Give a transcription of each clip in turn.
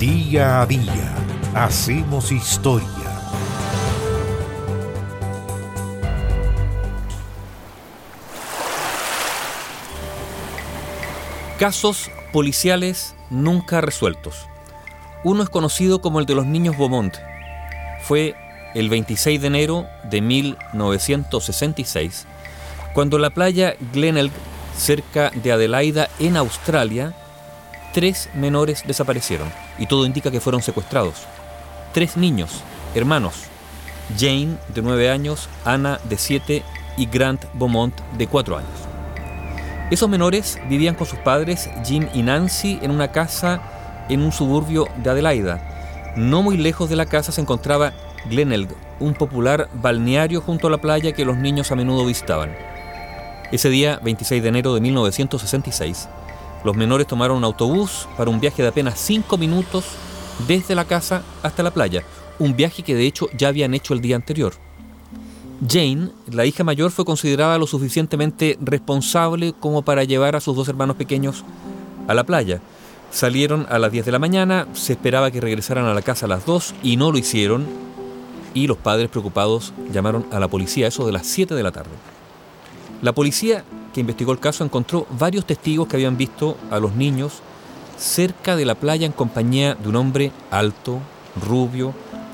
Día a día hacemos historia. Casos policiales nunca resueltos. Uno es conocido como el de los niños Beaumont. Fue el 26 de enero de 1966, cuando en la playa Glenelg, cerca de Adelaida, en Australia, tres menores desaparecieron y todo indica que fueron secuestrados. Tres niños, hermanos, Jane de 9 años, Anna de 7 y Grant Beaumont de 4 años. Esos menores vivían con sus padres Jim y Nancy en una casa en un suburbio de Adelaida. No muy lejos de la casa se encontraba Glenelg, un popular balneario junto a la playa que los niños a menudo visitaban. Ese día, 26 de enero de 1966, los menores tomaron un autobús para un viaje de apenas 5 minutos desde la casa hasta la playa, un viaje que de hecho ya habían hecho el día anterior. Jane, la hija mayor, fue considerada lo suficientemente responsable como para llevar a sus dos hermanos pequeños a la playa. Salieron a las 10 de la mañana, se esperaba que regresaran a la casa a las 2 y no lo hicieron, y los padres preocupados llamaron a la policía eso de las 7 de la tarde. La policía que investigó el caso encontró varios testigos que habían visto a los niños cerca de la playa en compañía de un hombre alto, rubio,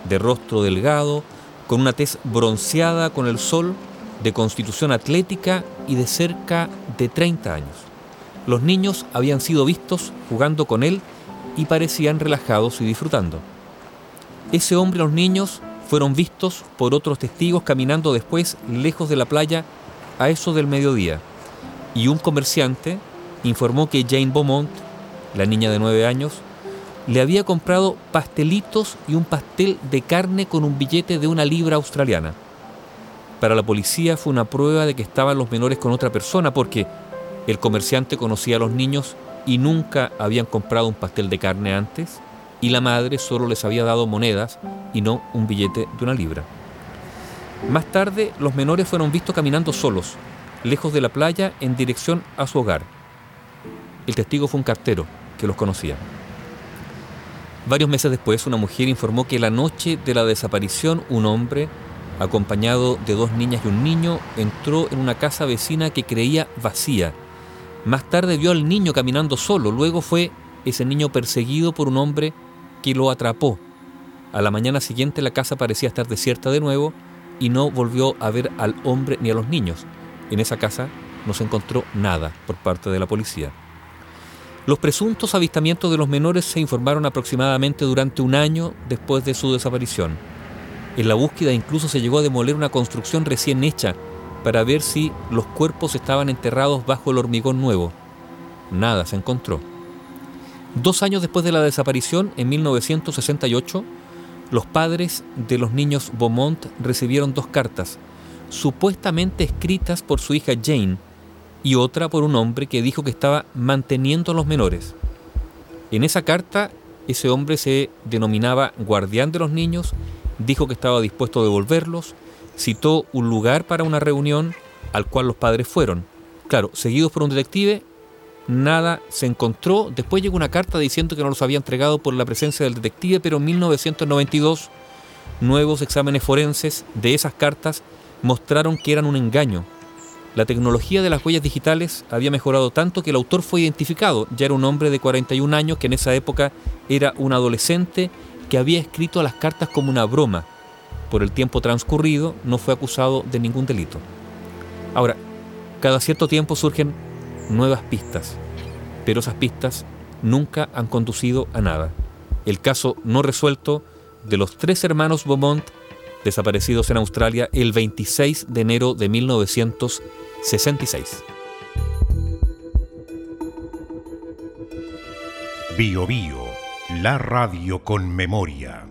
de rostro delgado, con una tez bronceada con el sol, de constitución atlética y de cerca de 30 años. Los niños habían sido vistos jugando con él y parecían relajados y disfrutando. Ese hombre y los niños fueron vistos por otros testigos caminando después lejos de la playa a eso del mediodía. Y un comerciante informó que Jane Beaumont, la niña de 9 años, le había comprado pastelitos y un pastel de carne con un billete de una libra australiana. Para la policía fue una prueba de que estaban los menores con otra persona porque el comerciante conocía a los niños y nunca habían comprado un pastel de carne antes y la madre solo les había dado monedas y no un billete de una libra. Más tarde, los menores fueron vistos caminando solos, lejos de la playa, en dirección a su hogar. El testigo fue un cartero que los conocía. Varios meses después, una mujer informó que la noche de la desaparición, un hombre, acompañado de dos niñas y un niño, entró en una casa vecina que creía vacía. Más tarde vio al niño caminando solo, luego fue ese niño perseguido por un hombre que lo atrapó. A la mañana siguiente la casa parecía estar desierta de nuevo y no volvió a ver al hombre ni a los niños. En esa casa no se encontró nada por parte de la policía. Los presuntos avistamientos de los menores se informaron aproximadamente durante un año después de su desaparición. En la búsqueda incluso se llegó a demoler una construcción recién hecha para ver si los cuerpos estaban enterrados bajo el hormigón nuevo. Nada se encontró. Dos años después de la desaparición, en 1968, los padres de los niños Beaumont recibieron dos cartas, supuestamente escritas por su hija Jane, y otra por un hombre que dijo que estaba manteniendo a los menores. En esa carta, ese hombre se denominaba guardián de los niños, dijo que estaba dispuesto a devolverlos, citó un lugar para una reunión al cual los padres fueron. Claro, seguidos por un detective, nada se encontró. Después llegó una carta diciendo que no los había entregado por la presencia del detective, pero en 1992 nuevos exámenes forenses de esas cartas mostraron que eran un engaño, la tecnología de las huellas digitales había mejorado tanto que el autor fue identificado. Ya era un hombre de 41 años que en esa época era un adolescente que había escrito las cartas como una broma. Por el tiempo transcurrido no fue acusado de ningún delito. Ahora, cada cierto tiempo surgen nuevas pistas, pero esas pistas nunca han conducido a nada. El caso no resuelto de los tres hermanos Beaumont desaparecidos en Australia el 26 de enero de 1966. Bio Bio, la radio con memoria.